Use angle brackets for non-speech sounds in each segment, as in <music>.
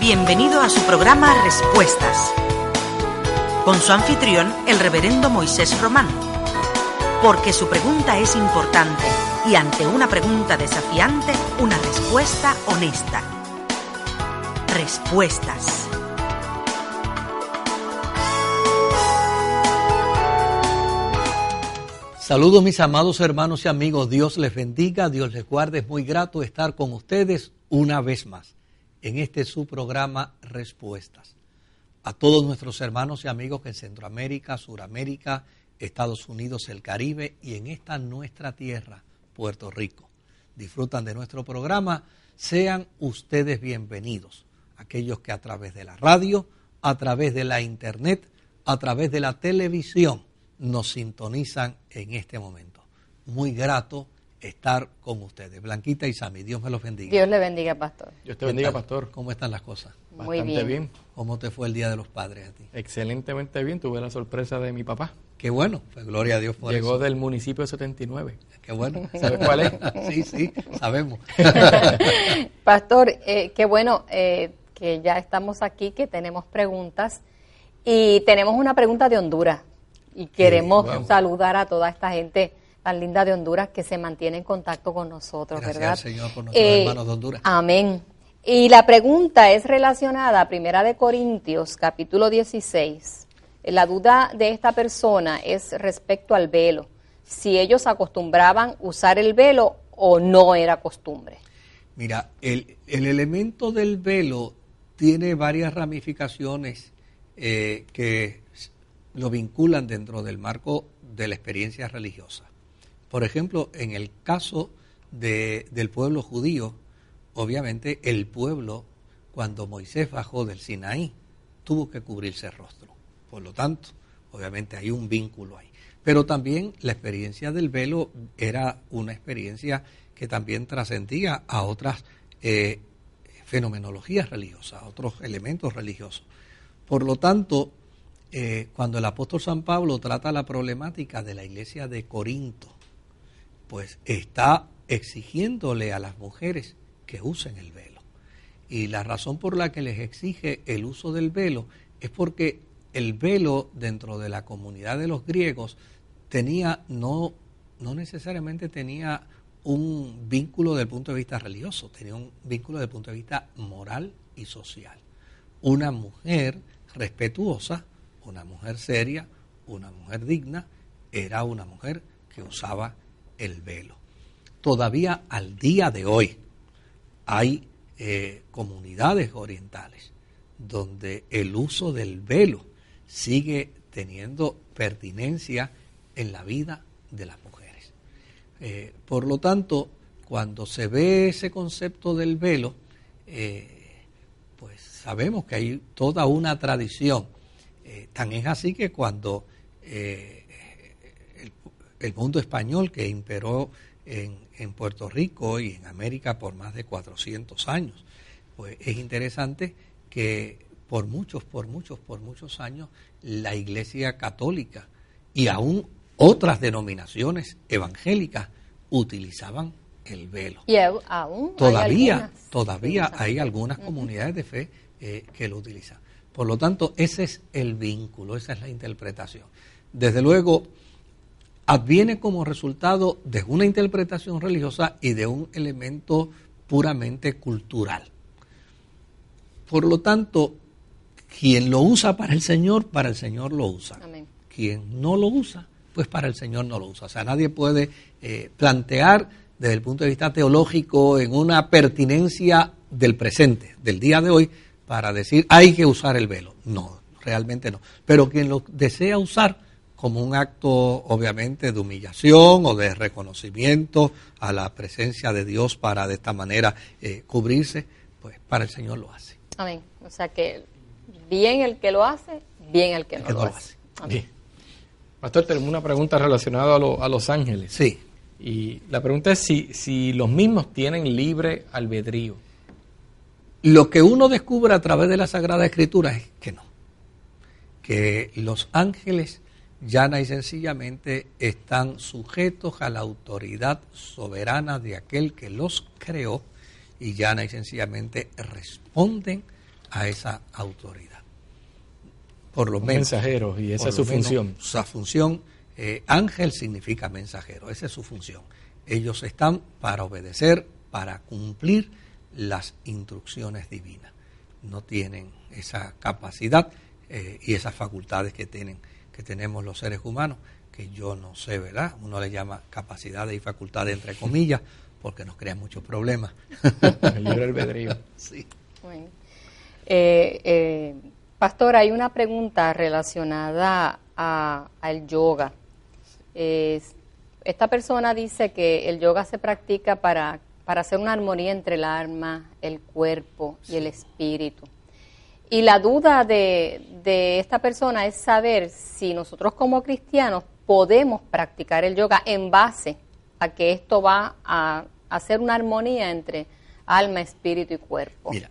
Bienvenido a su programa Respuestas, con su anfitrión, el reverendo Moisés Román. Porque su pregunta es importante y ante una pregunta desafiante, una respuesta honesta. Respuestas. Saludos mis amados hermanos y amigos, Dios les bendiga, Dios les guarde, es muy grato estar con ustedes una vez más en este su programa Respuestas. A todos nuestros hermanos y amigos en Centroamérica, Suramérica, Estados Unidos, el Caribe y en esta nuestra tierra, Puerto Rico. Disfrutan de nuestro programa, sean ustedes bienvenidos. Aquellos que a través de la radio, a través de la internet, a través de la televisión nos sintonizan en este momento. Muy grato estar con ustedes. Blanquita y Sami, Dios me los bendiga. Dios le bendiga, pastor. Dios te bendiga, pastor. ¿Cómo están las cosas? Muy Bastante bien. ¿Cómo te fue el Día de los Padres a ti? Excelentemente bien. Tuve la sorpresa de mi papá. Qué bueno, pues gloria a Dios por Llegó eso. del municipio 79. Qué bueno. <laughs> ¿Sabes cuál es? <laughs> Sí, sí, sabemos. <laughs> Pastor, eh, qué bueno eh, que ya estamos aquí, que tenemos preguntas. Y tenemos una pregunta de Honduras. Y queremos wow. saludar a toda esta gente tan linda de Honduras que se mantiene en contacto con nosotros, Gracias ¿verdad? al Señor por nuestros Eh, hermanos de Honduras. Amén. Y la pregunta es relacionada a Primera de Corintios, capítulo 16. La duda de esta persona es respecto al velo. Si ellos acostumbraban usar el velo o no era costumbre. Mira, el, el elemento del velo tiene varias ramificaciones eh, que lo vinculan dentro del marco de la experiencia religiosa. Por ejemplo, en el caso de- del pueblo judío, obviamente el pueblo, cuando Moisés bajó del Sinaí, tuvo que cubrirse el rostro. Por lo tanto, obviamente hay un vínculo ahí. Pero también la experiencia del velo era una experiencia que también trascendía a otras eh, fenomenologías religiosas, a otros elementos religiosos. Por lo tanto, eh, cuando el apóstol San Pablo trata la problemática de la iglesia de Corinto, pues está exigiéndole a las mujeres que usen el velo. Y la razón por la que les exige el uso del velo es porque el velo dentro de la comunidad de los griegos tenía, no, no necesariamente tenía un vínculo desde el punto de vista religioso, tenía un vínculo desde el punto de vista moral y social. Una mujer respetuosa, una mujer seria, una mujer digna, era una mujer que usaba el velo. Todavía al día de hoy hay eh, comunidades orientales donde el uso del velo sigue teniendo pertinencia en la vida de las mujeres. Eh, por lo tanto, cuando se ve ese concepto del velo, eh, pues sabemos que hay toda una tradición. Tan es así que cuando el, mundo español que imperó en, en Puerto Rico y en América por más de 400 años, pues es interesante que por muchos, por muchos, por muchos años la Iglesia Católica y aún otras denominaciones evangélicas utilizaban el velo. Y aún hay Todavía, algunas todavía hay algunas comunidades de fe eh, que lo utilizan. Por lo tanto, ese es el vínculo, esa es la interpretación. Desde luego, adviene como resultado de una interpretación religiosa y de un elemento puramente cultural. Por lo tanto, quien lo usa para el Señor, para el Señor lo usa. Amén. Quien no lo usa, pues para el Señor no lo usa. O sea, nadie puede eh, plantear desde el punto de vista teológico en una pertinencia del presente, del día de hoy, para decir hay que usar el velo. No, realmente no. Pero quien lo desea usar como un acto, obviamente, de humillación o de reconocimiento a la presencia de Dios para de esta manera eh, cubrirse, pues para el Señor lo hace. Amén. O sea que Bien el que lo hace, bien el que El no, que lo, no lo hace. hace. Bien. Pastor, tenemos una pregunta relacionada a, lo- a los ángeles. Sí. Y la pregunta es si, si los mismos tienen libre albedrío. Lo que uno descubre a través de la Sagrada Escritura es que no. Que los ángeles llana y sencillamente están sujetos a la autoridad soberana de aquel que los creó y llana y sencillamente responden a esa autoridad. Por lo Son menos. mensajeros y esa es su función. Su función, eh, ángel significa mensajero, esa es su función. Ellos están para obedecer, para cumplir las instrucciones divinas. No tienen esa capacidad eh, y esas facultades que tienen, que tenemos los seres humanos, que yo no sé, ¿verdad? Uno le llama capacidades y facultades entre <laughs> comillas, porque nos crean muchos problemas. <laughs> El libre albedrío. <laughs> sí. Bueno. Eh, eh, pastor, hay una pregunta relacionada a- al yoga. Es- esta persona dice que el yoga se practica para, para hacer una armonía entre el alma, el cuerpo y el espíritu. Y la duda de, esta persona es saber si nosotros como cristianos podemos practicar el yoga en base a que esto va a hacer una armonía entre alma, espíritu y cuerpo. Mira,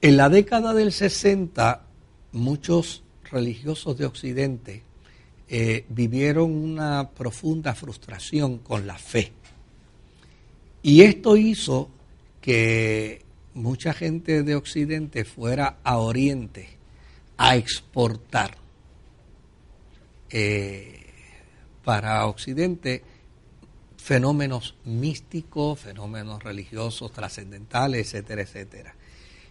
en la década del 60, muchos religiosos de Occidente eh, vivieron una profunda frustración con la fe. Y esto hizo que mucha gente de Occidente fuera a Oriente a exportar eh, para Occidente fenómenos místicos, fenómenos religiosos, trascendentales, etcétera, etcétera.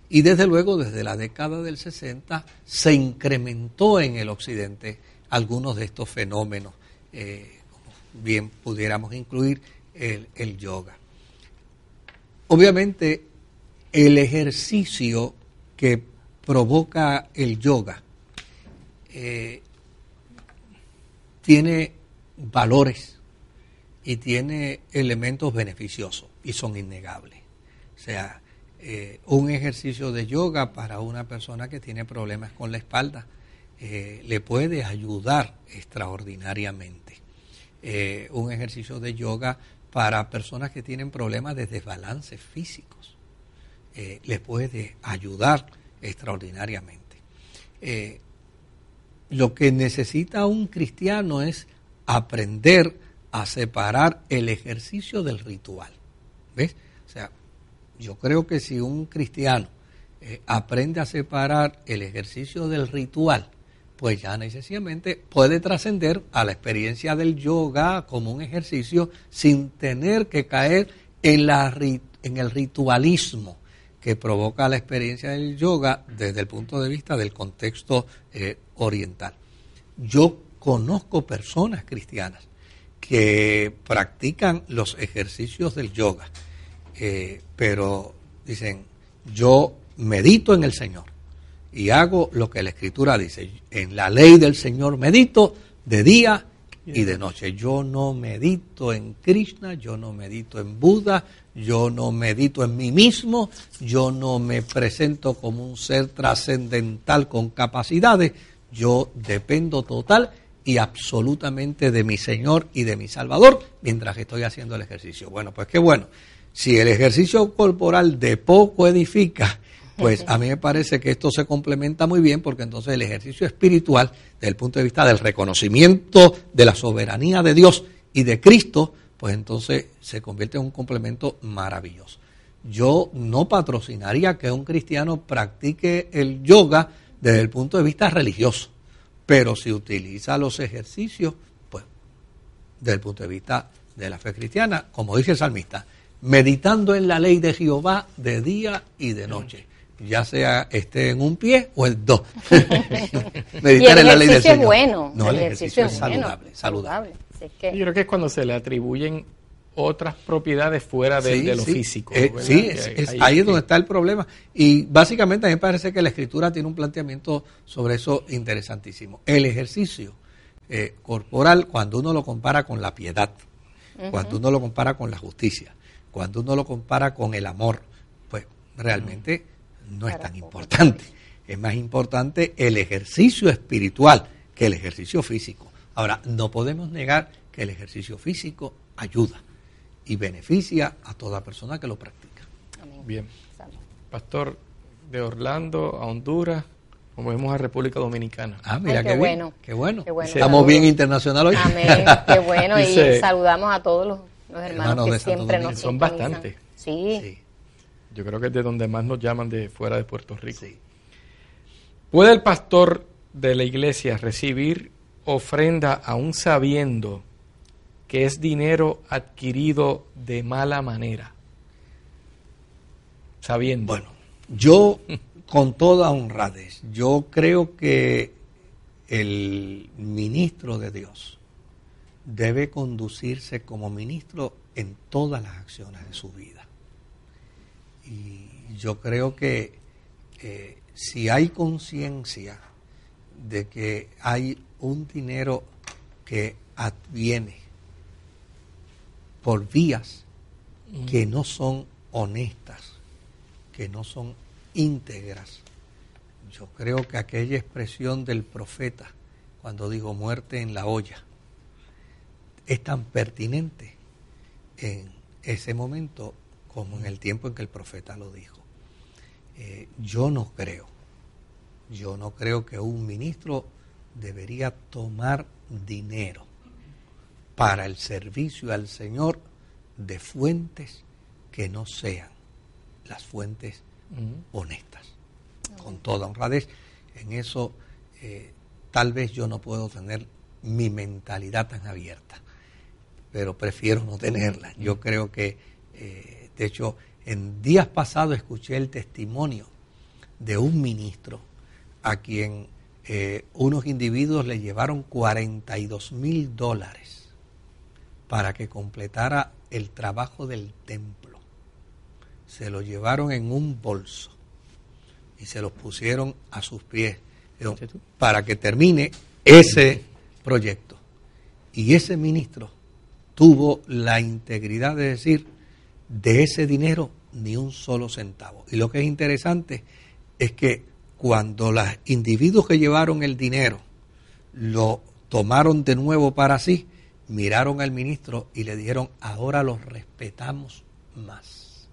Y desde luego, desde la década del 60, se incrementó en el Occidente algunos de estos fenómenos, eh, como bien pudiéramos incluir el, el yoga. Obviamente, el ejercicio que provoca el yoga eh, tiene valores y tiene elementos beneficiosos y son innegables. O sea, eh, un ejercicio de yoga para una persona que tiene problemas con la espalda eh, le puede ayudar extraordinariamente. Un ejercicio de yoga para personas que tienen problemas de desbalance físicos eh, les puede ayudar extraordinariamente. Eh, lo que necesita un cristiano es aprender a separar el ejercicio del ritual. ¿Ves? O sea, yo creo que si un cristiano eh, aprende a separar el ejercicio del ritual, pues ya necesariamente puede trascender a la experiencia del yoga como un ejercicio sin tener que caer en, la, en el ritualismo que provoca la experiencia del yoga desde el punto de vista del contexto eh, oriental. Yo conozco personas cristianas que practican los ejercicios del yoga, eh, pero dicen, yo medito en el Señor y hago lo que la Escritura dice. En la ley del Señor medito de día y de noche. Yo no medito en Krishna, yo no medito en Buda, yo no medito en mí mismo, yo no me presento como un ser trascendental con capacidades, yo dependo total y absolutamente de mi Señor y de mi Salvador mientras estoy haciendo el ejercicio. Bueno, pues qué bueno. Si el ejercicio corporal de poco edifica, pues a mí me parece que esto se complementa muy bien porque entonces el ejercicio espiritual, desde el punto de vista del reconocimiento de la soberanía de Dios y de Cristo, pues entonces se convierte en un complemento maravilloso. Yo no patrocinaría que un cristiano practique el yoga desde el punto de vista religioso, pero si utiliza los ejercicios, pues desde el punto de vista de la fe cristiana, como dice el salmista, meditando en la ley de Jehová de día y de noche, ya sea esté en un pie o en dos. <laughs> y Meditar el en la ley del es Señor. bueno. No, el, el ejercicio, es bueno, saludable, saludable. Así es que- Yo creo que es cuando se le atribuyen otras propiedades fuera de, Sí, de lo sí. físico. Eh, sí, es- es- ahí es donde está el problema. Y básicamente a mí me parece que la escritura tiene un planteamiento sobre eso interesantísimo. El ejercicio eh, corporal, cuando uno lo compara con la piedad, cuando uno lo compara con la justicia, cuando uno lo compara con el amor, pues realmente no es Para tan poco. importante. Es más importante el ejercicio espiritual que el ejercicio físico. Ahora, no podemos negar que el ejercicio físico ayuda y beneficia a toda persona que lo practica. Bien. Pastor, de Orlando a Honduras, como vemos a República Dominicana. Ah, mira, qué qué, bueno. Qué bueno. Qué bueno. Estamos bien internacional hoy. Amén, qué bueno. <laughs> Dice- y saludamos a todos los, los hermanos Hermanos que de siempre Domingo. nos Son bastantes. Sí. Sí, Yo creo que es de donde más nos llaman de fuera de Puerto Rico. sí. ¿Puede el pastor de la iglesia recibir ofrenda aún sabiendo que es dinero adquirido de mala manera? Sabiendo. Bueno, yo con toda honradez, yo creo que el ministro de Dios debe conducirse como ministro en todas las acciones de su vida. Y yo creo que eh, si hay conciencia de que hay un dinero que adviene por vías que no son honestas, que no son íntegras. Yo creo que aquella expresión del profeta, cuando digo muerte en la olla, es tan pertinente en ese momento como en el tiempo en que el profeta lo dijo. Eh, yo no creo, yo no creo que un ministro debería tomar dinero para el servicio al Señor de fuentes que no sean las fuentes honestas, con toda honradez. En eso eh, tal vez yo no puedo tener mi mentalidad tan abierta, pero prefiero no tenerla. Yo creo que, eh, de hecho, en días pasados escuché el testimonio de un ministro a quien eh, unos individuos le llevaron 42 mil dólares para que completara el trabajo del templo. Se lo llevaron en un bolso y se los pusieron a sus pies para que termine ese proyecto. Y ese ministro tuvo la integridad de decir, de ese dinero ni un solo centavo. Y lo que es interesante es que cuando los individuos que llevaron el dinero lo tomaron de nuevo para sí, miraron al ministro y le dijeron, ahora los respetamos más,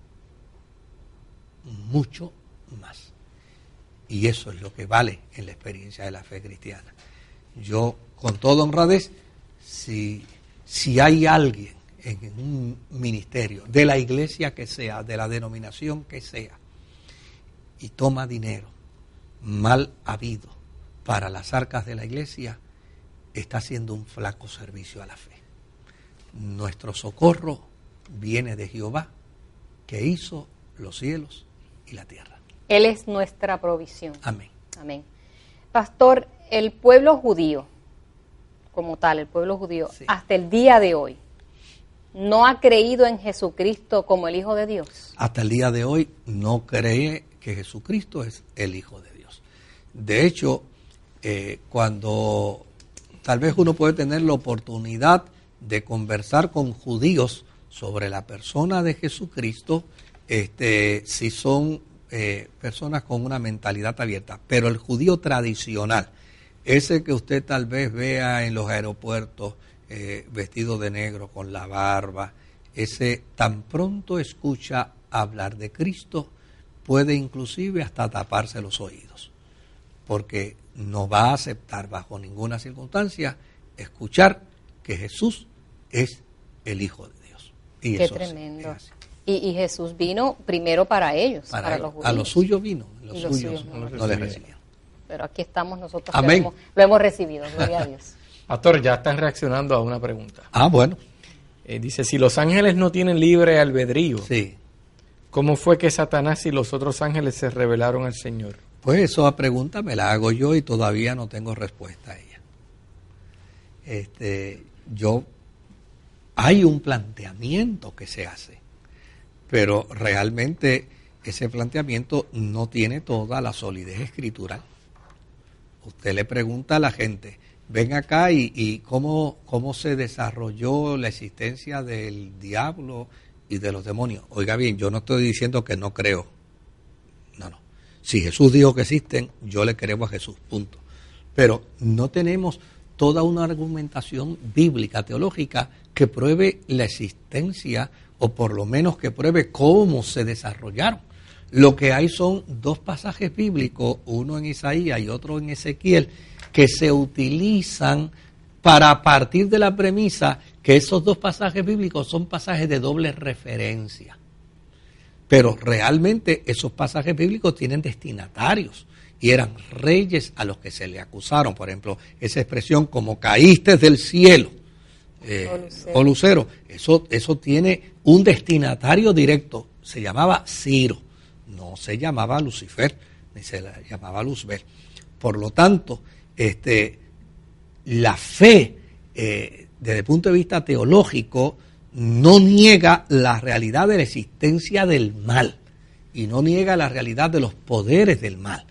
mucho más. Y eso es lo que vale en la experiencia de la fe cristiana. Yo, con toda honradez, si, si hay alguien en un ministerio, de la iglesia que sea, de la denominación que sea, y toma dinero mal habido para las arcas de la iglesia, está haciendo un flaco servicio a la fe. Nuestro socorro viene de Jehová, que hizo los cielos y la tierra. Él es nuestra provisión. Amén. Amén. Pastor, el pueblo judío, como tal, el pueblo judío, Sí. hasta el día de hoy, no ha creído en Jesucristo como el Hijo de Dios. hasta el día de hoy no cree que Jesucristo es el Hijo de Dios. De hecho, eh, cuando tal vez uno puede tener la oportunidad de conversar con judíos sobre la persona de Jesucristo, este, si son eh, personas con una mentalidad abierta, pero el judío tradicional, ese que usted tal vez vea en los aeropuertos eh, vestido de negro con la barba, ese tan pronto escucha hablar de Cristo, puede inclusive hasta taparse los oídos, porque no va a aceptar bajo ninguna circunstancia escuchar que Jesús es el Hijo de Dios. Y Qué eso tremendo. es. Y, y Jesús vino primero para ellos, para, Para él. los judíos. a los suyos vino, los Y los suyos suyos no, no no lo les recibieron. Pero aquí estamos nosotros que Amén. lo hemos, lo hemos recibido, gloria a <laughs> Dios. Pastor, ya están reaccionando a una pregunta. Ah, bueno, Eh, dice, si los ángeles no tienen libre albedrío, sí. ¿cómo fue que Satanás y los otros ángeles se rebelaron al Señor? Pues esa pregunta me la hago yo y todavía no tengo respuesta a ella. Este, yo hay un planteamiento que se hace, pero realmente ese planteamiento no tiene toda la solidez escritural. Usted le pregunta a la gente, ven acá y, y cómo, cómo se desarrolló la existencia del diablo y de los demonios. Oiga bien, yo no estoy diciendo que no creo, Si Jesús dijo que existen, yo le creo a Jesús, punto. Pero no tenemos toda una argumentación bíblica, teológica, que pruebe la existencia o por lo menos que pruebe cómo se desarrollaron. Lo que hay son dos pasajes bíblicos, uno en Isaías y otro en Ezequiel, que se utilizan para partir de la premisa que esos dos pasajes bíblicos son pasajes de doble referencia. Pero realmente esos pasajes bíblicos tienen destinatarios y eran reyes a los que se le acusaron. Por ejemplo, esa expresión como caíste del cielo eh, o lucero, eso, eso tiene un destinatario directo, se llamaba Ciro, no se llamaba Lucifer, ni se llamaba Luzbel. Por lo tanto, este, la fe, eh, desde el punto de vista teológico, no niega la realidad de la existencia del mal y no niega la realidad de los poderes del mal.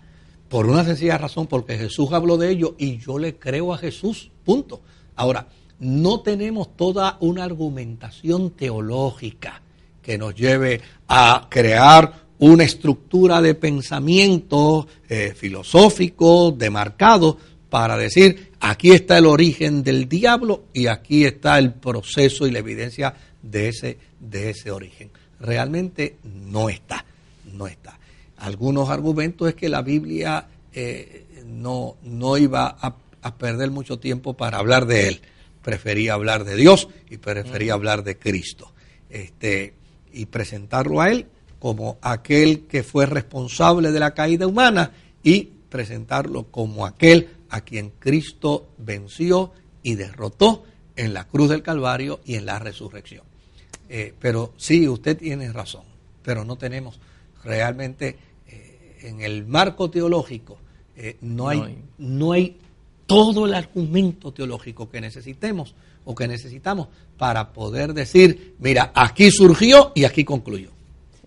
Por una sencilla razón, porque Jesús habló de ello y yo le creo a Jesús, punto. Ahora, no tenemos toda una argumentación teológica que nos lleve a crear una estructura de pensamiento eh, filosófico demarcado para decir aquí está el origen del diablo y aquí está el proceso y la evidencia de ese, de ese origen. Realmente no está, no está. Algunos argumentos es que la Biblia eh, no, no iba a, perder mucho tiempo para hablar de él. Prefería hablar de Dios y prefería hablar de Cristo. Este, y presentarlo a él como aquel que fue responsable de la caída humana y presentarlo como aquel a quien Cristo venció y derrotó en la cruz del Calvario y en la resurrección. Eh, pero sí, usted tiene razón, pero no tenemos realmente eh, en el marco teológico, eh, no, hay, no hay todo el argumento teológico que necesitemos o que necesitamos para poder decir, mira, aquí surgió y aquí concluyó.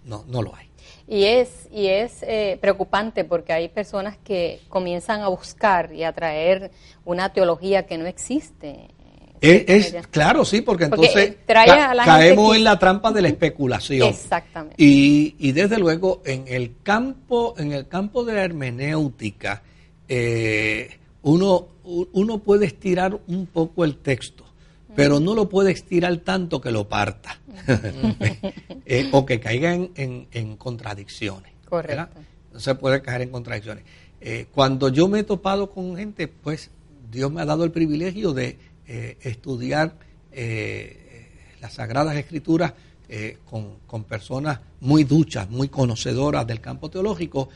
No, no lo hay. Y es, y es eh, preocupante porque hay personas que comienzan a buscar y a traer una teología que no existe. Es, claro, sí, porque entonces caemos en la trampa de la especulación. Exactamente. Y, y, desde luego en el campo, en el campo de la hermenéutica, eh, uno, uno puede estirar un poco el texto pero no lo puede estirar tanto que lo parta <laughs> eh, o que caiga en, contradicciones. Correcto. No se puede caer en contradicciones. Eh, cuando yo me he topado con gente, pues Dios me ha dado el privilegio de eh, estudiar las Sagradas Escrituras con, con, personas muy duchas, muy conocedoras del campo teológico,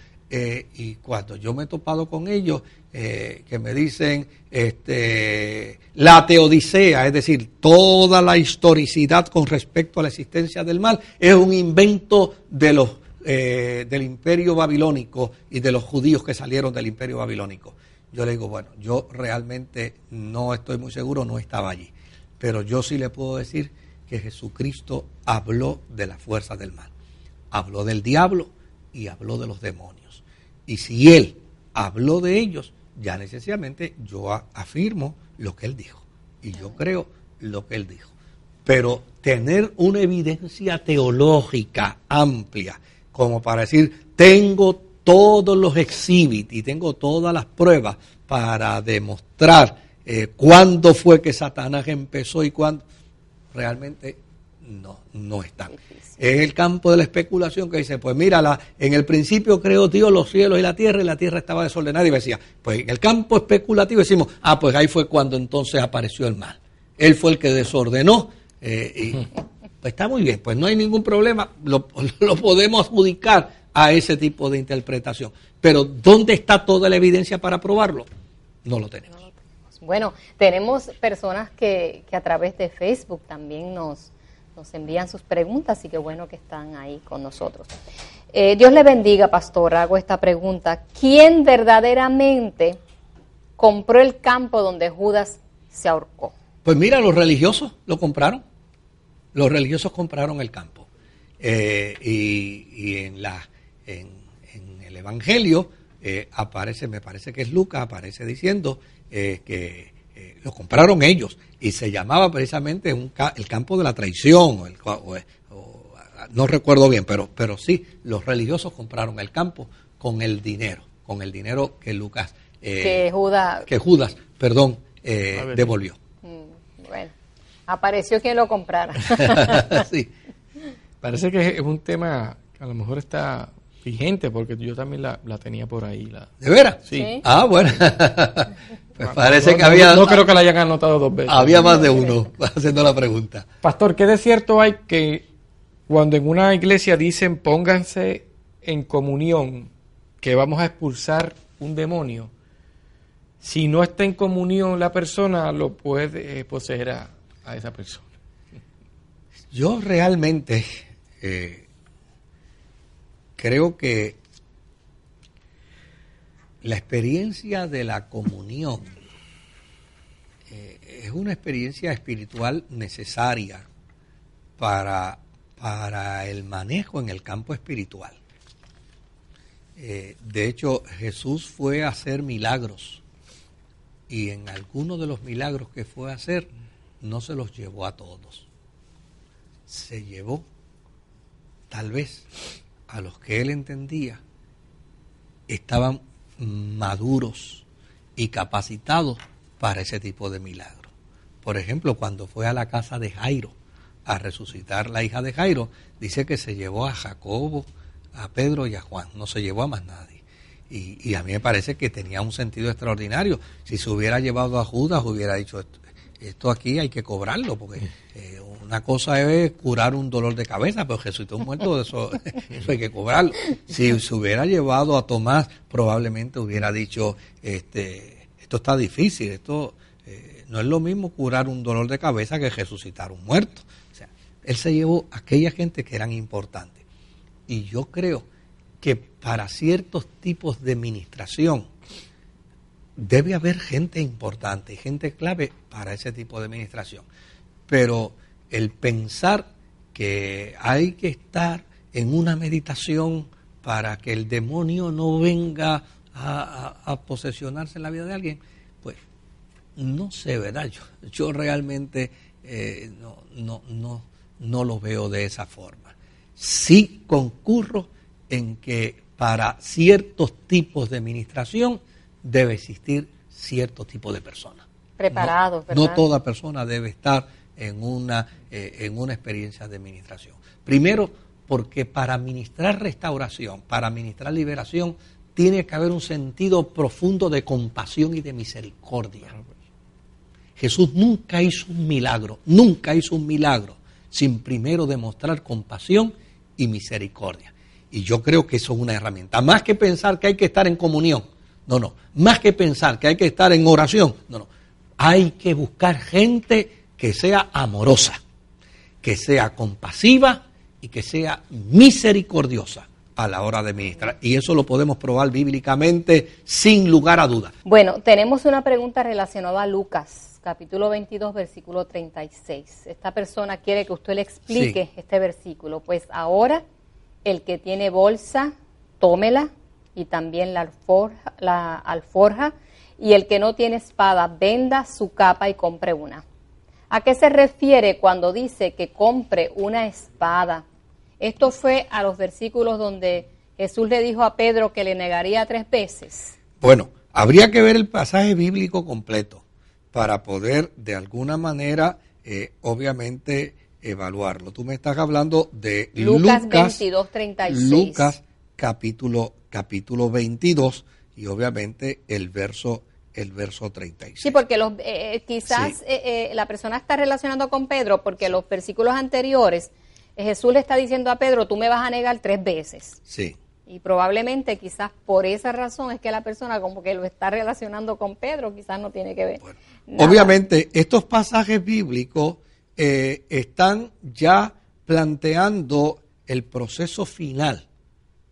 y cuando yo me he topado con ellos eh, que me dicen este, la teodicea, es decir, toda la historicidad con respecto a la existencia del mal, es un invento de los, eh, del imperio babilónico y de los judíos que salieron del imperio babilónico. Yo le digo, bueno, yo realmente no estoy muy seguro, no estaba allí, pero yo sí le puedo decir que Jesucristo habló de la fuerza del mal, habló del diablo y habló de los demonios. Y si él habló de ellos, ya necesariamente yo afirmo lo que él dijo y yo creo lo que él dijo. Pero tener una evidencia teológica amplia, como para decir, tengo todos los exhibits y tengo todas las pruebas para demostrar eh, cuándo fue que Satanás empezó y cuándo, realmente no, no están. Es el campo de la especulación que dice, pues mira, en el principio creó Dios los cielos y la tierra y la tierra estaba desordenada y decía, pues en el campo especulativo decimos, ah, pues ahí fue cuando entonces apareció el mal. Él fue el que desordenó eh, y <laughs> pues está muy bien, pues no hay ningún problema, lo, <laughs> lo podemos adjudicar a ese tipo de interpretación. Pero ¿dónde está toda la evidencia para probarlo? No lo tenemos. Bueno, tenemos personas que, que a través de Facebook también nos, nos envían sus preguntas y qué bueno que están ahí con nosotros. Eh, Dios le bendiga, pastor. Hago esta pregunta. ¿Quién verdaderamente compró el campo donde Judas se ahorcó? Pues mira, los religiosos lo compraron. Los religiosos compraron el campo. Eh, y, en, la, en, el Evangelio eh, aparece, me parece que es Lucas, aparece diciendo que lo compraron ellos y se llamaba precisamente el campo de la traición, no recuerdo bien, pero, pero sí, los religiosos compraron el campo con el dinero, con el dinero que Lucas, eh, que Judas, que Judas, perdón, eh, devolvió. mm, bueno, apareció quien lo comprara. <laughs> sí. Parece que es un tema que a lo mejor está vigente porque yo también la, la tenía por ahí. La, ¿De veras? Sí. Sí. Ah, bueno. <laughs> pues <laughs> parece No, que había, No, creo que la hayan anotado dos veces. había más de uno <laughs> haciendo la pregunta. Pastor, ¿qué de cierto hay que cuando en una iglesia dicen pónganse en comunión, que vamos a expulsar un demonio, si no está en comunión la persona, lo puede poseer a, a esa persona? Yo realmente eh, creo que la experiencia de la comunión eh, es una experiencia espiritual necesaria para, para el manejo en el campo espiritual. Eh, de hecho, Jesús fue a hacer milagros y en algunos de los milagros que fue a hacer no se los llevó a todos se llevó tal vez a los que él entendía estaban maduros y capacitados para ese tipo de milagros. Por ejemplo, cuando fue a la casa de Jairo a resucitar la hija de Jairo, dice que se llevó a Jacobo, a Pedro y a Juan, no se llevó a más nadie. Y, y a mí me parece que tenía un sentido extraordinario. Si se hubiera llevado a Judas, hubiera dicho, esto, esto aquí hay que cobrarlo, porque eh, una cosa es curar un dolor de cabeza, pero resucitó un muerto, <laughs> eso, eso hay que cobrarlo. Si se hubiera llevado a Tomás, probablemente hubiera dicho, este, esto está difícil, esto eh, no es lo mismo curar un dolor de cabeza que resucitar un muerto. O sea, él se llevó a aquella gente que eran importantes. Y yo creo que para ciertos tipos de administración, debe haber gente importante, gente clave para ese tipo de administración. Pero el pensar que hay que estar en una meditación para que el demonio no venga a, a- a posesionarse en la vida de alguien, pues no sé, ¿verdad? Yo, yo realmente eh, no, no, no, no lo veo de esa forma. Sí concurro en que para ciertos tipos de administración debe existir cierto tipo de persona. Preparados, no, toda persona debe estar en una, eh, en una experiencia de administración. Primero, porque para administrar restauración, para administrar liberación, tiene que haber un sentido profundo de compasión y de misericordia. Jesús nunca hizo un milagro, nunca hizo un milagro sin primero demostrar compasión y misericordia. Y yo creo que eso es una herramienta. Más que pensar que hay que estar en comunión, no, no. Más que pensar que hay que estar en oración, no, no. Hay que buscar gente que sea amorosa, que sea compasiva y que sea misericordiosa a la hora de ministrar. Y eso lo podemos probar bíblicamente sin lugar a dudas. Bueno, tenemos una pregunta relacionada a Lucas, capítulo 22, versículo 36. Esta persona quiere que usted le explique Sí. este versículo. Pues ahora, el que tiene bolsa, tómela, y también la alforja, la alforja, y el que no tiene espada, venda su capa y compre una. ¿A qué se refiere cuando dice que compre una espada? Esto fue a los versículos donde Jesús le dijo a Pedro que le negaría tres veces. Bueno, habría que ver el pasaje bíblico completo para poder de alguna manera, eh, obviamente, evaluarlo. Tú me estás hablando de Lucas Lucas, 22, 36. Lucas capítulo, capítulo 22 y obviamente el verso, el verso 36. Sí, porque los, eh, eh, quizás Sí. eh, eh, la persona está relacionando con Pedro porque los versículos anteriores Jesús le está diciendo a Pedro, tú me vas a negar tres veces. Sí. Y probablemente quizás por esa razón es que la persona como que lo está relacionando con Pedro, quizás no tiene que ver. Obviamente, estos pasajes bíblicos están ya planteando el proceso final,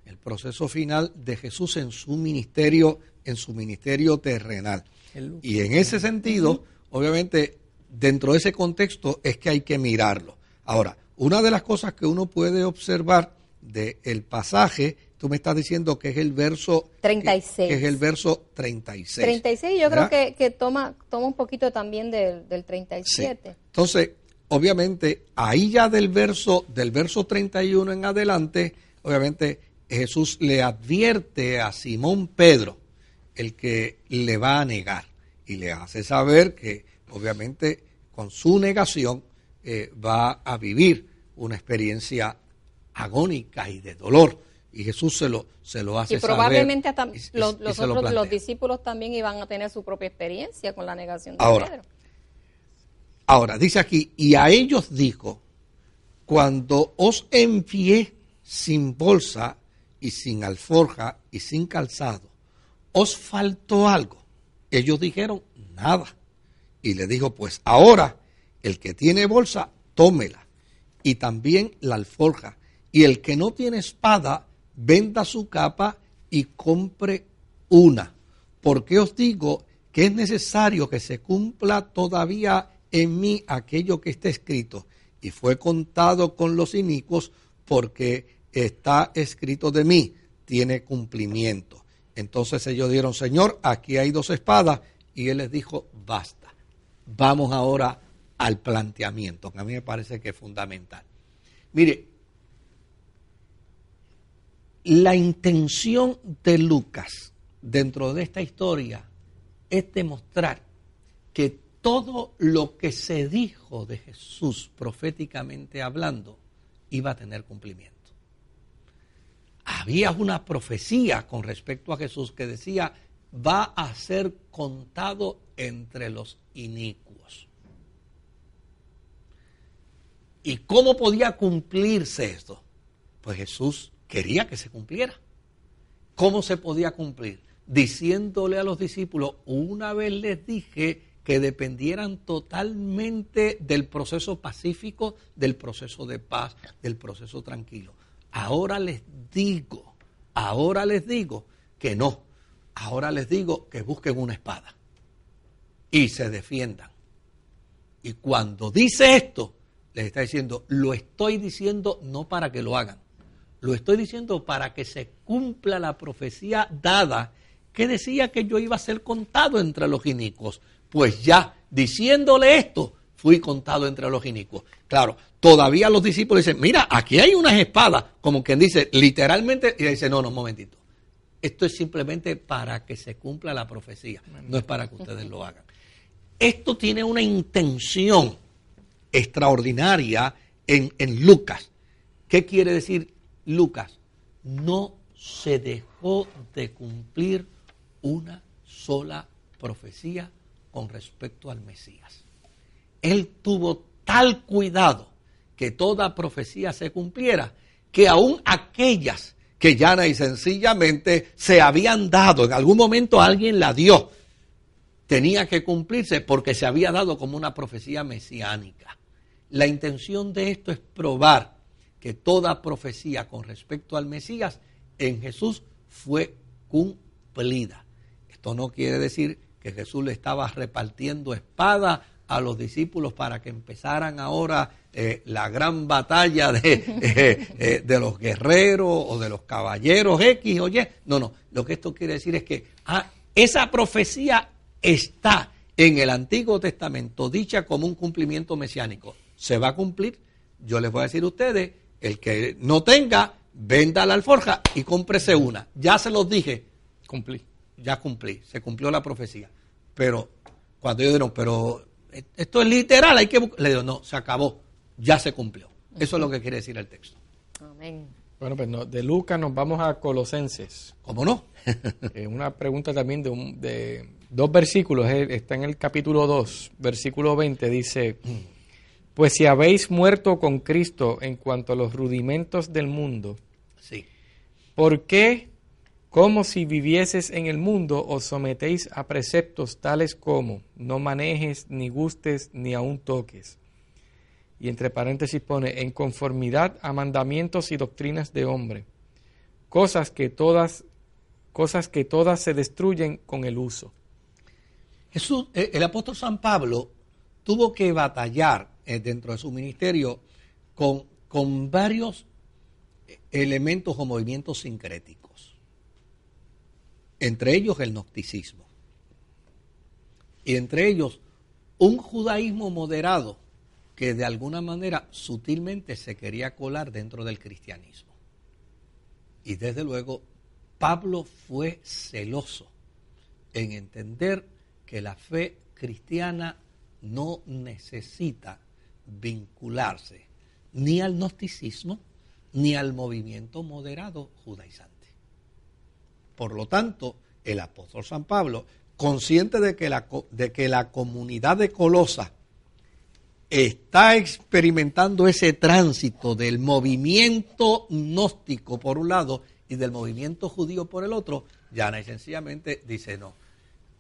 el proceso final de Jesús en su ministerio, en su ministerio terrenal. Y en ese sentido, obviamente, dentro de ese contexto es que hay que mirarlo. Ahora, una de las cosas que uno puede observar del pasaje, tú me estás diciendo que es el verso que- 36. que es el verso 36. 36 yo ¿verdad? creo que, que toma, toma un poquito también del, del Sí. 37. Entonces, obviamente, ahí ya del verso, del verso 31 en adelante, obviamente, Jesús le advierte a Simón Pedro, el que le va a negar, y le hace saber que obviamente con su negación eh, va a vivir una experiencia agónica y de dolor. Y Jesús se lo, se lo hace y probablemente hasta y- los, y los lo otros- los discípulos también iban a tener su propia experiencia con la negación de Ahora, Pedro. Ahora, dice aquí, y a ellos dijo, cuando os envié sin bolsa y sin alforja y sin calzado, ¿os faltó algo? Ellos dijeron, nada. Y le dijo, pues ahora el que tiene bolsa, tómela. Y también la alforja. Y el que no tiene espada, venda su capa y compre una. Porque os digo que es necesario que se cumpla todavía en mí aquello que está escrito. Y fue contado con los inicuos porque está escrito de mí, tiene cumplimiento. Entonces ellos dieron, Señor, aquí hay dos espadas. Y él les dijo, basta. Vamos ahora al planteamiento, que a mí me parece que es fundamental. Mire, la intención de Lucas dentro de esta historia es demostrar que todo lo que se dijo de Jesús proféticamente hablando iba a tener cumplimiento. Había una profecía con respecto a Jesús que decía, va a ser contado entre los inicuos. ¿Y cómo podía cumplirse esto? Pues Jesús quería que se cumpliera. ¿Cómo se podía cumplir? Diciéndole a los discípulos, una vez les dije que dependieran totalmente del proceso pacífico, del proceso de paz, del proceso tranquilo. Ahora les digo, ahora les digo que no. Ahora les digo que busquen una espada y se defiendan. Y cuando dice esto, les está diciendo, lo estoy diciendo no para que lo hagan, lo estoy diciendo para que se cumpla la profecía dada que decía que yo iba a ser contado entre los inicuos. Pues ya, diciéndole esto, fui contado entre los inicuos. Claro, todavía los discípulos dicen, mira, aquí hay unas espadas, como quien dice, literalmente, y dice, no, no, un momentito. Esto es simplemente para que se cumpla la profecía, no es para que ustedes lo hagan. Esto tiene una intención extraordinaria en, en Lucas. ¿Qué quiere decir Lucas? No se dejó de cumplir una sola profecía con respecto al Mesías. Él tuvo tal cuidado que toda profecía se cumpliera, que aún aquellas que llana y sencillamente se habían dado, en algún momento alguien la dio, tenía que cumplirse porque se había dado como una profecía mesiánica. La intención de esto es probar que toda profecía con respecto al Mesías en Jesús fue cumplida. Esto no quiere decir que Jesús le estaba repartiendo espada a los discípulos para que empezaran ahora eh, la gran batalla de, <laughs> eh, eh, de los guerreros o de los caballeros X o Y. No, no, lo que esto quiere decir es que ah, esa profecía está en el Antiguo Testamento dicha como un cumplimiento mesiánico. ¿Se va a cumplir? Yo les voy a decir a ustedes, el que no tenga, venda la alforja y cómprese una. Ya se los dije, Cumplí. ya cumplí, se cumplió la profecía. Pero cuando ellos dijeron, pero esto es literal, hay que bu-". le digo, no, se acabó, ya se cumplió. Eso es lo que quiere decir el texto. Amén. Bueno, pues no, de Lucas nos vamos a Colosenses. ¿Cómo no? <laughs> Eh, una pregunta también de, un- de dos versículos. eh, está en el capítulo 2, versículo 20. Dice, pues si habéis muerto con Cristo en cuanto a los rudimentos del mundo, sí. ¿por qué, como si vivieses en el mundo, os sometéis a preceptos tales como no manejes, ni gustes, ni aun toques? Y entre paréntesis pone, en conformidad a mandamientos y doctrinas de hombre, cosas que todas, cosas que todas se destruyen con el uso. Jesús, eh, el apóstol San Pablo tuvo que batallar eh, dentro de su ministerio con, con varios eh, elementos o movimientos sincréticos. Entre ellos el gnosticismo. Y entre ellos un judaísmo moderado que de alguna manera sutilmente se quería colar dentro del cristianismo. Y desde luego, Pablo fue celoso en entender que la fe cristiana no necesita vincularse ni al gnosticismo ni al movimiento moderado judaizante. Por lo tanto, el apóstol San Pablo, consciente de que la, de que la comunidad de Colosa está experimentando ese tránsito del movimiento gnóstico por un lado y del movimiento judío por el otro, ya y sencillamente dice no.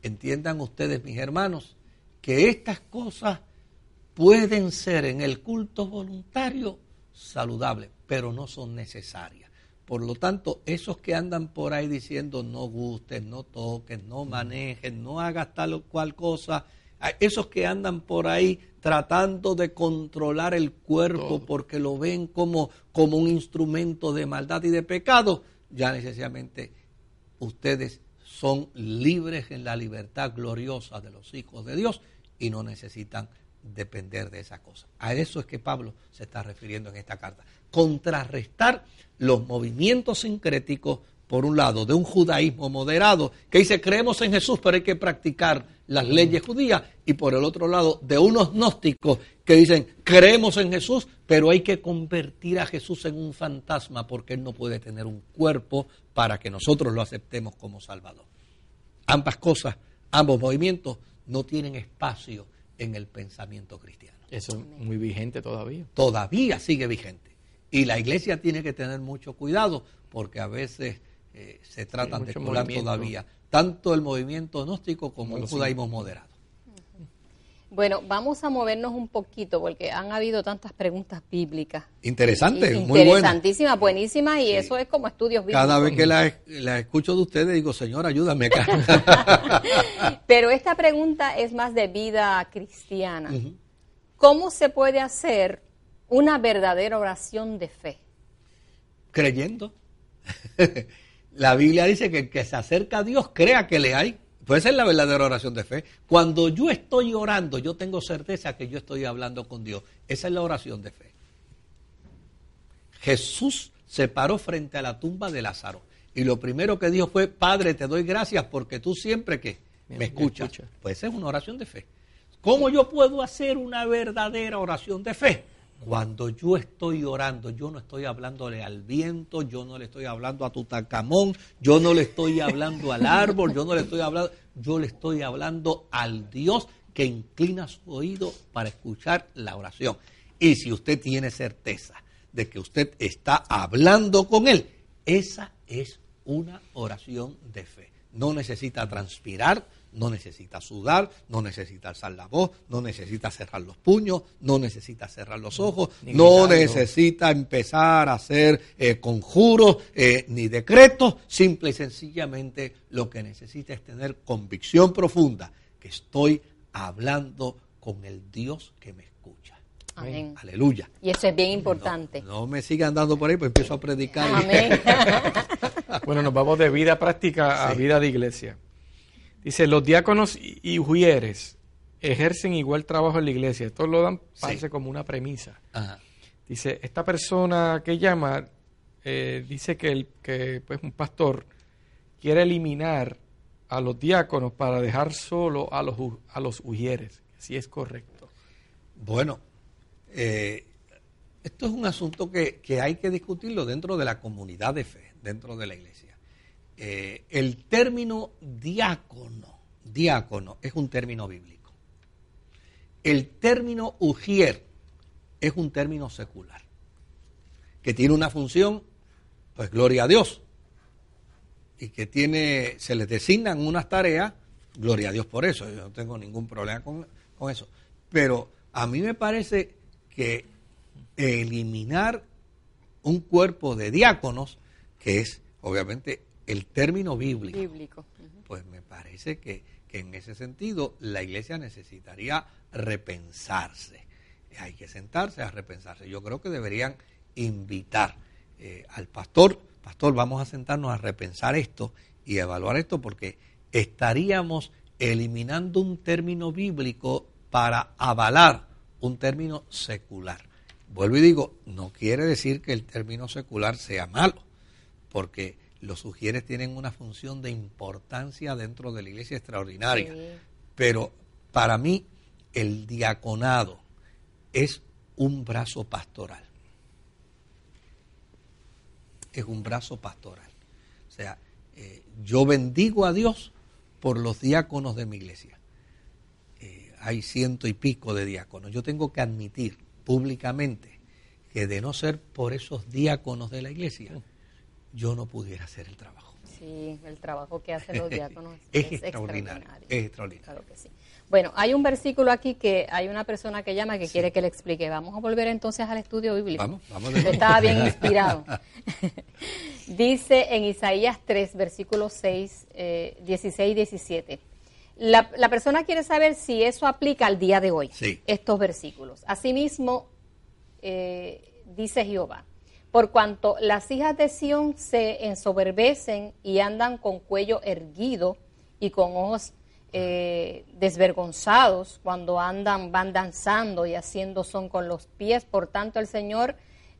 Entiendan ustedes, mis hermanos, que estas cosas pueden ser en el culto voluntario saludables, pero no son necesarias. Por lo tanto, esos que andan por ahí diciendo no gustes, no toques, no manejen, no hagas tal o cual cosa, esos que andan por ahí tratando de controlar el cuerpo porque lo ven como, como un instrumento de maldad y de pecado, ya necesariamente ustedes son libres en la libertad gloriosa de los hijos de Dios y no necesitan depender de esa cosa. A eso es que Pablo se está refiriendo en esta carta. Contrarrestar los movimientos sincréticos por un lado, de un judaísmo moderado que dice creemos en Jesús, pero hay que practicar las leyes judías, y por el otro lado, de unos gnósticos que dicen creemos en Jesús, pero hay que convertir a Jesús en un fantasma porque Él no puede tener un cuerpo para que nosotros lo aceptemos como Salvador. Ambas cosas, ambos movimientos no tienen espacio en el pensamiento cristiano. Eso es muy vigente todavía. Todavía sigue vigente. Y la iglesia tiene que tener mucho cuidado porque a veces eh, se tratan de colar todavía, tanto el movimiento gnóstico como el judaísmo moderado. Bueno, vamos a movernos un poquito porque han habido tantas preguntas bíblicas. Interesante, muy buenas. Interesantísimas, buenísimas y eso es como estudios bíblicos. Cada vez que la, escucho de ustedes digo, Señor, ayúdame <laughs> Pero esta pregunta es más de vida cristiana. ¿Cómo se puede hacer una verdadera oración de fe? Creyendo. La Biblia dice que el que se acerca a Dios crea que le hay. Puede ser la verdadera oración de fe. Cuando yo estoy orando, yo tengo certeza que yo estoy hablando con Dios. Esa es la oración de fe. Jesús se paró frente a la tumba de Lázaro. Y lo primero que dijo fue, Padre, te doy gracias porque tú siempre que me, escuchas. escucha. Pues esa es una oración de fe. ¿Cómo yo puedo hacer una verdadera oración de fe? Cuando yo estoy orando, yo no estoy hablándole al viento, yo no le estoy hablando a Tutacamón, yo no le estoy hablando al árbol, yo no le estoy hablando, yo le estoy hablando al Dios que inclina su oído para escuchar la oración. Y si usted tiene certeza de que usted está hablando con Él, esa es una oración de fe. No necesita transpirar, no necesita sudar, no necesita alzar la voz, no necesita cerrar los puños, no necesita cerrar los ojos, no necesita empezar a hacer eh, conjuros eh, ni decretos, simple y sencillamente lo que necesita es tener convicción profunda que estoy hablando con el Dios que me escucha. Amén. Aleluya. Y eso es bien importante. No, me sigan dando por ahí, pues empiezo a predicar. Amén. <laughs> <laughs> bueno, nos vamos de vida práctica a vida de iglesia. Dice, los diáconos y ujieres ejercen igual trabajo en la iglesia. Esto lo dan, parece como una premisa. Dice, esta persona que llama, eh, dice que, el, que pues, un pastor quiere eliminar a los diáconos para dejar solo a los, a los ujieres. Si es correcto. Bueno, eh, esto es un asunto que, que hay que discutirlo dentro de la comunidad de fe, dentro de la iglesia. Eh, el término diácono, diácono es un término bíblico. El término ujier es un término secular, que tiene una función, pues gloria a Dios, y que tiene, se les designan unas tareas, gloria a Dios por eso, yo no tengo ningún problema con, con eso. Pero a mí me parece que eliminar un cuerpo de diáconos, que es obviamente el término bíblico, pues me parece que, en ese sentido la iglesia necesitaría repensarse. Hay que sentarse a repensarse. Yo creo que deberían invitar eh, al pastor, pastor, vamos a sentarnos a repensar esto y evaluar esto porque estaríamos eliminando un término bíblico para avalar un término secular. Vuelvo y digo, no quiere decir que el término secular sea malo porque los sugieres tienen una función de importancia dentro de la iglesia extraordinaria. Pero para mí el diaconado es un brazo pastoral. Es un brazo pastoral. O sea, eh, yo bendigo a Dios por los diáconos de mi iglesia. Eh, hay ciento y pico de diáconos. Yo tengo que admitir públicamente que de no ser por esos diáconos de la iglesia, yo no pudiera hacer el trabajo. Sí, el trabajo que hacen los diáconos <laughs> es, extraordinario, Es extraordinario. Claro que sí. Bueno, hay un versículo aquí que hay una persona que llama que quiere que le explique. Vamos a volver entonces al estudio bíblico. Vamos, vamos. Estaba bien <laughs> inspirado. <laughs> Dice en Isaías 3, versículos 6, 16 y 17. La, la, persona quiere saber si eso aplica al día de hoy, sí. estos versículos. Asimismo, eh, dice Jehová, por cuanto las hijas de Sión se ensoberbecen y andan con cuello erguido y con ojos eh, desvergonzados cuando andan, van danzando y haciendo son con los pies. Por tanto, el Señor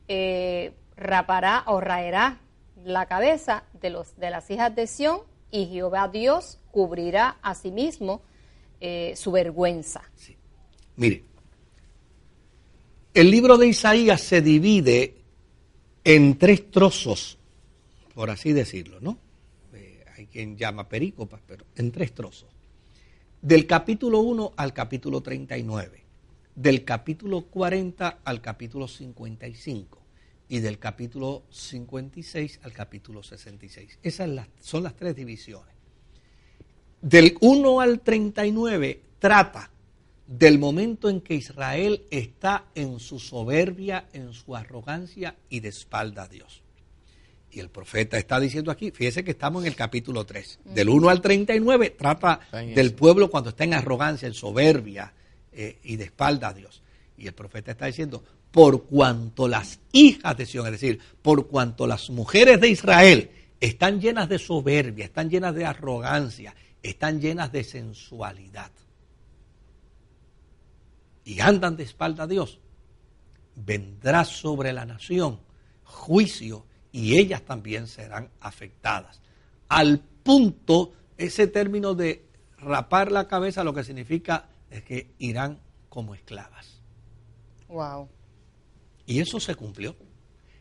eh, rapará o raerá la cabeza de, los, de las hijas de Sión y Jehová Dios cubrirá a sí mismo eh, su vergüenza. Mire, el libro de Isaías se divide en tres trozos, por así decirlo, ¿no? hay quien llama perícopas, pero en tres trozos del capítulo 1 al capítulo 39, del capítulo 40 al capítulo 55 y del capítulo 56 al capítulo 66. Esas son las tres divisiones. Del 1 al 39 trata del momento en que Israel está en su soberbia, en su arrogancia y de espalda a Dios. Y el profeta está diciendo aquí, fíjese que estamos en el capítulo 3, del 1 al 39 trata del pueblo cuando está en arrogancia, en soberbia eh, y de espalda a Dios. Y el profeta está diciendo, por cuanto las hijas de Sion, es decir, por cuanto las mujeres de Israel están llenas de soberbia, están llenas de arrogancia, están llenas de sensualidad y andan de espalda a Dios, vendrá sobre la nación juicio y ellas también serán afectadas. Al punto, ese término de rapar la cabeza lo que significa es que irán como esclavas. Wow. Y eso se cumplió.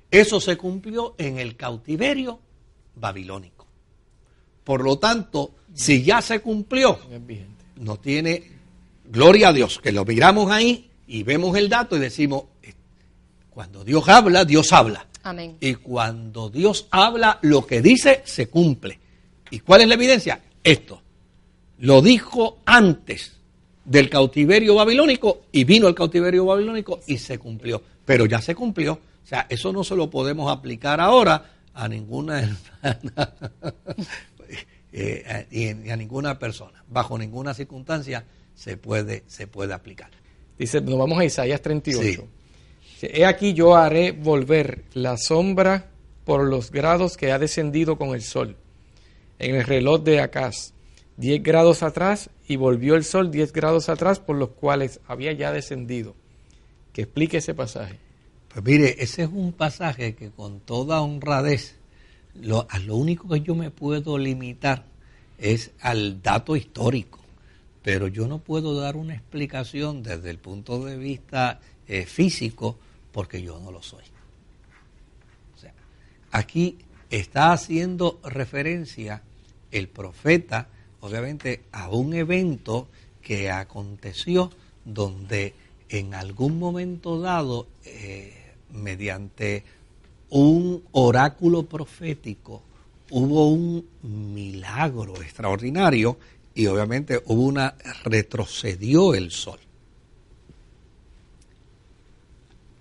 Eso se cumplió en el cautiverio babilónico. Por lo tanto, si ya se cumplió, no tiene gloria a Dios, que lo miramos ahí y vemos el dato y decimos, cuando Dios habla, Dios habla. Y cuando Dios habla, lo que dice se cumple. ¿Y cuál es la evidencia? Esto. Lo dijo antes del cautiverio babilónico y vino el cautiverio babilónico y se cumplió. Pero ya se cumplió. O sea, eso no se lo podemos aplicar ahora a ninguna <laughs> eh, y a ninguna persona. Bajo ninguna circunstancia se puede, se puede aplicar. Dice, nos vamos a Isaías 38. He aquí yo haré volver la sombra por los grados que ha descendido con el sol. En el reloj de Acaz, 10 grados atrás, y volvió el sol 10 grados atrás, por los cuales había ya descendido. Que explique ese pasaje. Pues mire, ese es un pasaje que con toda honradez, lo, a lo único que yo me puedo limitar es al dato histórico, pero yo no puedo dar una explicación desde el punto de vista eh, físico porque yo no lo soy. O sea, aquí está haciendo referencia el profeta, obviamente, a un evento que aconteció donde en algún momento dado, eh, mediante un oráculo profético, hubo un milagro extraordinario y obviamente hubo una retrocedió el sol.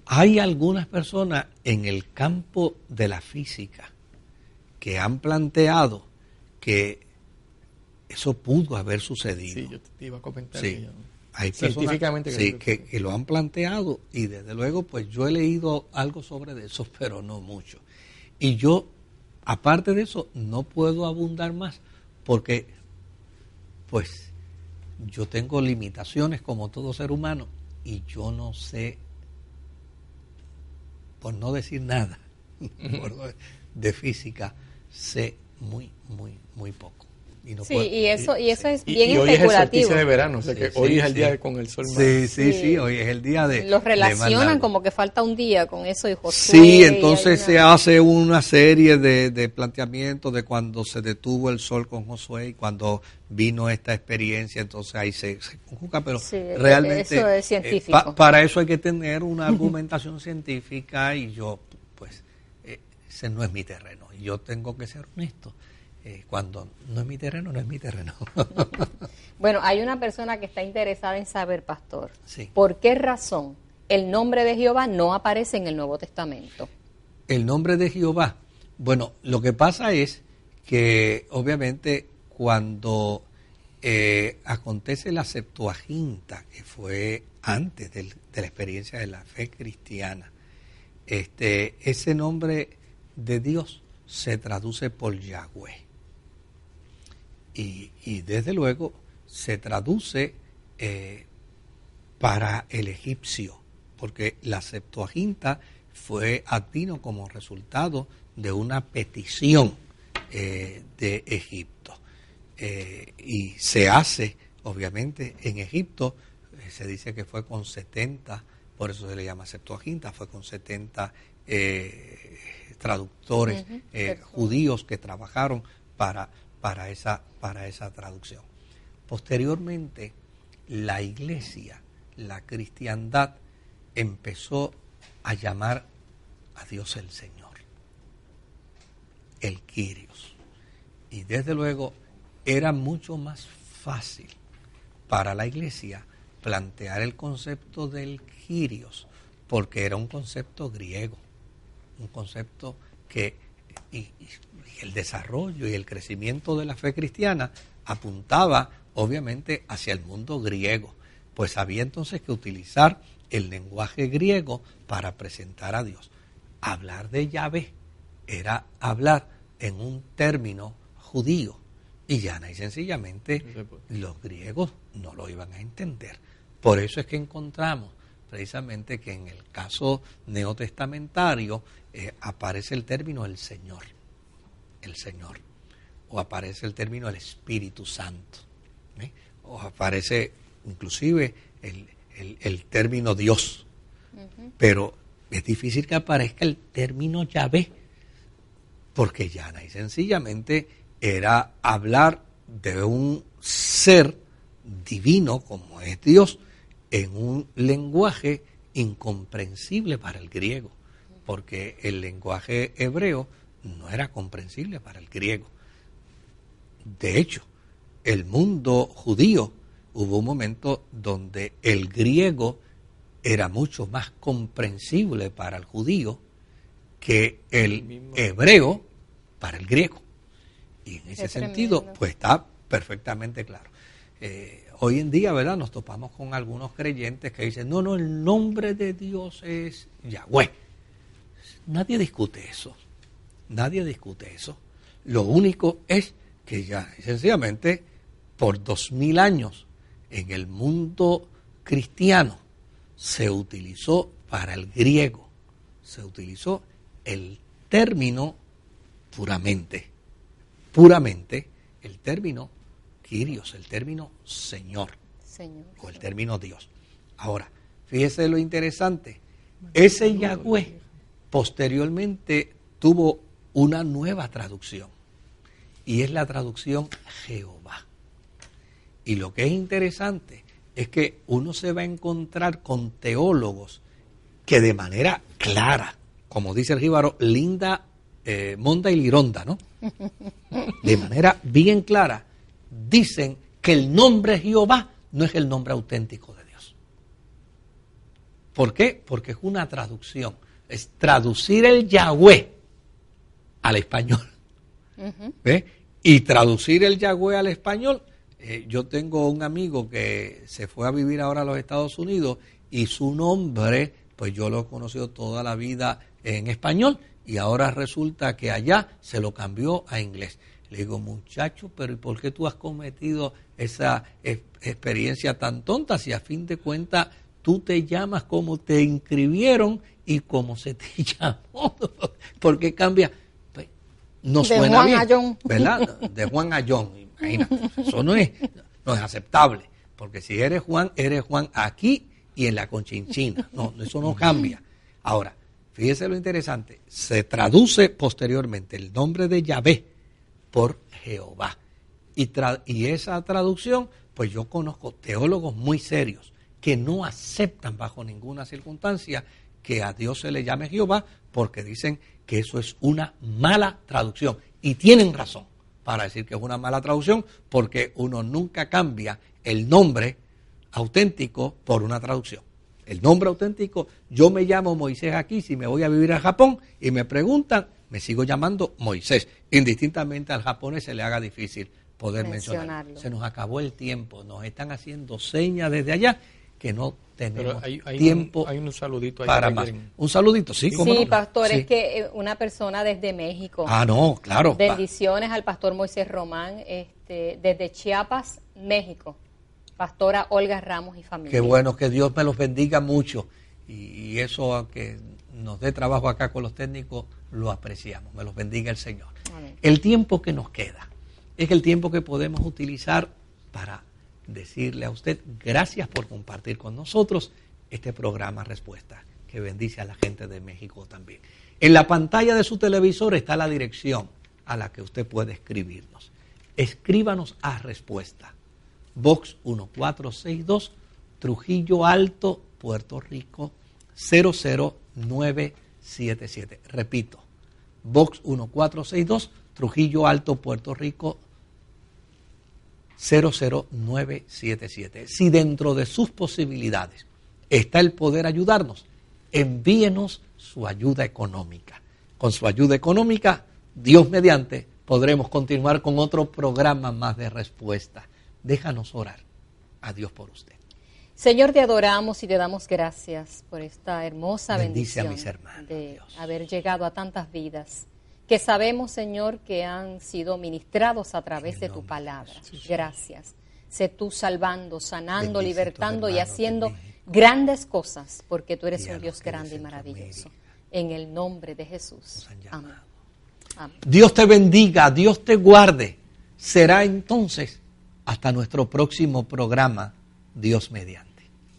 Hay algunas personas en el campo de la física que han planteado que eso pudo haber sucedido. Sí, yo te iba a comentar. Sí. Hay Científicamente que, que, que, lo han planteado y desde luego pues yo he leído algo sobre eso, <laughs> pero no mucho. Y yo, aparte de eso, no puedo abundar más porque pues yo tengo limitaciones como todo ser humano y yo no sé por no decir nada, <laughs> de física, sé muy, muy, muy poco. Y sí, y eso, y eso es bien y, hoy especulativo. es el de verano, o sea que hoy es el día con el sol más. Sí, sí, sí, hoy es el día de... Los relacionan como que falta un día con eso y Josué. Sí, entonces se hace una serie de, de planteamientos de cuando se detuvo el sol con Josué y cuando vino esta experiencia, entonces ahí se, se conjuga, pero realmente... Eso es eh, científico. para eso hay que tener una argumentación científica y yo, pues, eh, ese no es mi terreno. Y yo tengo que ser honesto eh, cuando no es mi terreno, no es mi terreno. <laughs> bueno, hay una persona que está interesada en saber, pastor, ¿por qué razón el nombre de Jehová no aparece en el Nuevo Testamento? El nombre de Jehová, bueno, lo que pasa es que obviamente cuando eh, acontece la Septuaginta, que fue antes de la experiencia de la fe cristiana, este, ese nombre de Dios se traduce por Yahweh y, desde luego se traduce eh, para el egipcio, porque la Septuaginta fue advino como resultado de una petición eh, de Egipto. Eh, y se hace, obviamente, en Egipto, se dice que fue con 70, por eso se le llama Septuaginta, fue con 70 traductores judíos que trabajaron para para esa, para esa traducción. Posteriormente, la iglesia, la cristiandad, empezó a llamar a Dios el Señor, el Kyrios. Y desde luego era mucho más fácil para la iglesia plantear el concepto del Kyrios, porque era un concepto griego, un concepto que el desarrollo y el crecimiento de la fe cristiana apuntaba obviamente hacia el mundo griego, pues había entonces que utilizar el lenguaje griego para presentar a Dios. Hablar de Yahvé era hablar en un término judío y llana y sencillamente los griegos no lo iban a entender. Por eso es que encontramos precisamente que en el caso neotestamentario eh, aparece el término el Señor el Señor. O aparece el término el Espíritu Santo. ¿eh? O aparece inclusive el, término Dios. Pero es difícil que aparezca el término Yahvé. Porque ya y sencillamente era hablar de un ser divino como es Dios en un lenguaje incomprensible para el griego, porque el lenguaje hebreo no era comprensible para el griego. De hecho, el mundo judío hubo un momento donde el griego era mucho más comprensible para el judío que el hebreo para el griego. Y en ese sentido, pues está perfectamente claro. Eh, hoy en día, ¿verdad? Nos topamos con algunos creyentes que dicen, no, no, el nombre de Dios es Yahweh. Nadie discute eso. Nadie discute eso. Lo único es que ya sencillamente por dos mil años en el mundo cristiano se utilizó para el griego, se utilizó el término puramente, puramente el término Kyrios, el término Señor, Señor. o el término Dios. Ahora, fíjese lo interesante, ese Yahweh posteriormente tuvo una nueva traducción y es la traducción Jehová. Y lo que es interesante es que uno se va a encontrar con teólogos que de manera clara, como dice el jíbaro, linda, eh, monda y lironda, ¿no? <laughs> De manera bien clara, dicen que el nombre Jehová no es el nombre auténtico de Dios. ¿Por qué? Porque es una traducción. Es traducir el Yahweh al español. Y traducir el Yahweh al español. Eh, yo tengo un amigo que se fue a vivir ahora a los Estados Unidos y su nombre, pues yo lo he conocido toda la vida en español y ahora resulta que allá se lo cambió a inglés. Le digo, muchacho, pero ¿y por qué tú has cometido esa experiencia tan tonta si a fin de cuentas tú te llamas como te inscribieron y como se te <laughs> llamó? ¿Por qué cambia? Pues, no De suena Juan bien, a John. ¿verdad? De Juan a John, imagínate. Eso no es, no es aceptable, porque si eres Juan, eres Juan aquí y en la conchinchina. No, eso no cambia. Ahora, fíjese lo interesante, se traduce posteriormente el nombre de Yahvé por Jehová. Y, tra- y esa traducción, pues yo conozco teólogos muy serios que no aceptan bajo ninguna circunstancia que a Dios se le llame Jehová porque dicen que eso es una mala traducción. Y tienen razón para decir que es una mala traducción porque uno nunca cambia el nombre auténtico por una traducción. El nombre auténtico, yo me llamo Moisés aquí, si me voy a vivir a Japón y me preguntan, me sigo llamando Moisés. Indistintamente al japonés se le haga difícil poder mencionarlo. Mencionarlo. Se nos acabó el tiempo, nos están haciendo señas desde allá que no tenemos Pero hay, hay tiempo un, hay un saludito ahí para más. quieren- Un saludito, sí, ¿cómo Sí, no? pastor, Sí. es que eh, una persona desde México. Ah, no, claro. Bendiciones al pastor Moisés Román, este, desde Chiapas, México. Pastora Olga Ramos y familia. Qué bueno, que Dios me los bendiga mucho. Y, y eso, aunque nos dé trabajo acá con los técnicos, lo apreciamos. Me los bendiga el Señor. Amén. El tiempo que nos queda es el tiempo que podemos utilizar para decirle a usted gracias por compartir con nosotros este programa Respuesta, que bendice a la gente de México también. En la pantalla de su televisor está la dirección a la que usted puede escribirnos. Escríbanos a Respuesta. Box 1462, Trujillo Alto, Puerto Rico 00977. Repito, Box 1462, Trujillo Alto, Puerto Rico 00977. Si dentro de sus posibilidades está el poder ayudarnos, envíenos su ayuda económica. Con su ayuda económica, Dios mediante, podremos continuar con otro programa más de respuesta. Déjanos orar a Dios por usted. Señor, te adoramos y te damos gracias por esta hermosa Bendice a bendición mis hermanos, de Dios. haber llegado a tantas vidas que sabemos, Señor, que han sido ministrados a través de tu de palabra. Gracias. Sé tú salvando, sanando, Bendice libertando y haciendo grandes cosas, porque tú eres un Dios grande y maravilloso. En el nombre de Jesús. Amén. Amén. Dios te bendiga, Dios te guarde. Será entonces hasta nuestro próximo programa, Dios mediante.